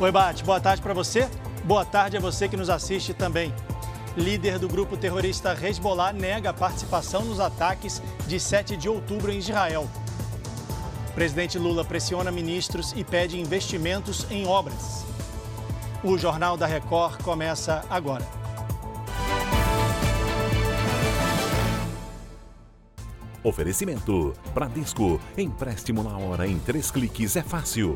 Oi, Bate, boa tarde para você. Boa tarde a você que nos assiste também. Líder do grupo terrorista Hezbollah nega a participação nos ataques de 7 de outubro em Israel. Presidente Lula pressiona ministros e pede investimentos em obras. O Jornal da Record começa agora. Oferecimento: Bradesco. Empréstimo na hora em três cliques é fácil.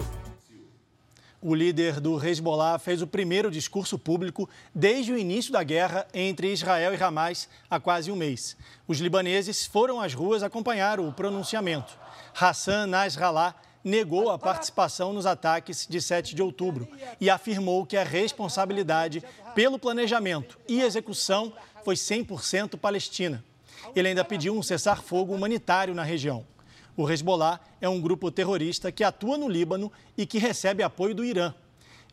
O líder do Hezbollah fez o primeiro discurso público desde o início da guerra entre Israel e Hamas há quase um mês. Os libaneses foram às ruas acompanhar o pronunciamento. Hassan Nasrallah negou a participação nos ataques de 7 de outubro e afirmou que a responsabilidade pelo planejamento e execução foi 100% palestina. Ele ainda pediu um cessar-fogo humanitário na região. O Hezbollah é um grupo terrorista que atua no Líbano e que recebe apoio do Irã.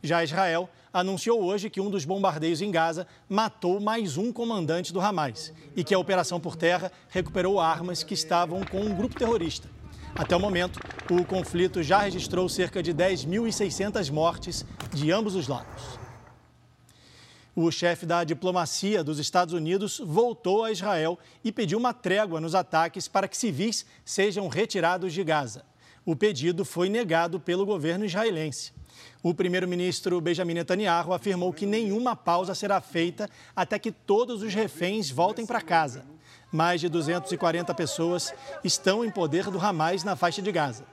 Já Israel anunciou hoje que um dos bombardeios em Gaza matou mais um comandante do Hamas e que a operação por terra recuperou armas que estavam com um grupo terrorista. Até o momento, o conflito já registrou cerca de 10.600 mortes de ambos os lados. O chefe da diplomacia dos Estados Unidos voltou a Israel e pediu uma trégua nos ataques para que civis sejam retirados de Gaza. O pedido foi negado pelo governo israelense. O primeiro-ministro Benjamin Netanyahu afirmou que nenhuma pausa será feita até que todos os reféns voltem para casa mais de 240 pessoas estão em poder do Hamas na faixa de Gaza.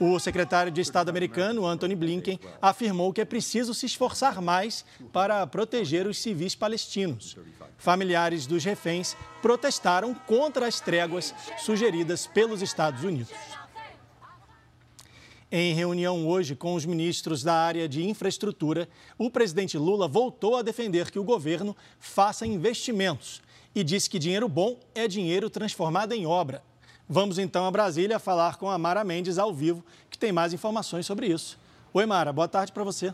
O secretário de Estado americano, Anthony Blinken, afirmou que é preciso se esforçar mais para proteger os civis palestinos. Familiares dos reféns protestaram contra as tréguas sugeridas pelos Estados Unidos. Em reunião hoje com os ministros da área de infraestrutura, o presidente Lula voltou a defender que o governo faça investimentos e disse que dinheiro bom é dinheiro transformado em obra. Vamos então a Brasília falar com a Mara Mendes ao vivo, que tem mais informações sobre isso. Oi, Mara, boa tarde para você.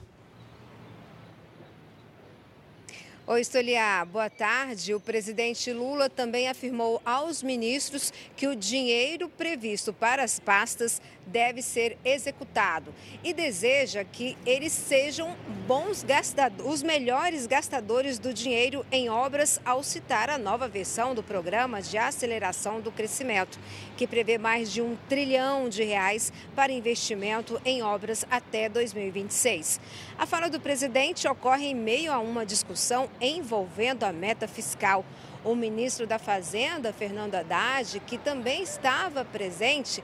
Oi, Stoliar, boa tarde. O presidente Lula também afirmou aos ministros que o dinheiro previsto para as pastas deve ser executado e deseja que eles sejam bons gastadores, os melhores gastadores do dinheiro em obras ao citar a nova versão do programa de aceleração do crescimento, que prevê mais de um trilhão de reais para investimento em obras até 2026. A fala do presidente ocorre em meio a uma discussão envolvendo a meta fiscal. O ministro da Fazenda, Fernando Haddad, que também estava presente,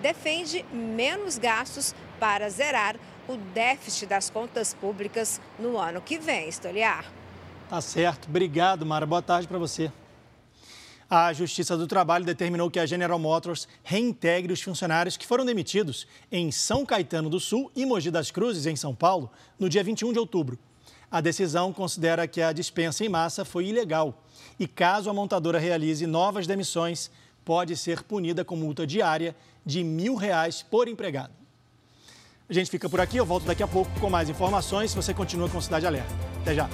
defende menos gastos para zerar o déficit das contas públicas no ano que vem. Estoliar. Tá certo. Obrigado, Mara. Boa tarde para você. A Justiça do Trabalho determinou que a General Motors reintegre os funcionários que foram demitidos em São Caetano do Sul e Mogi das Cruzes, em São Paulo, no dia 21 de outubro. A decisão considera que a dispensa em massa foi ilegal e, caso a montadora realize novas demissões, pode ser punida com multa diária de mil reais por empregado. A gente fica por aqui, eu volto daqui a pouco com mais informações. Você continua com Cidade Alerta. Até já.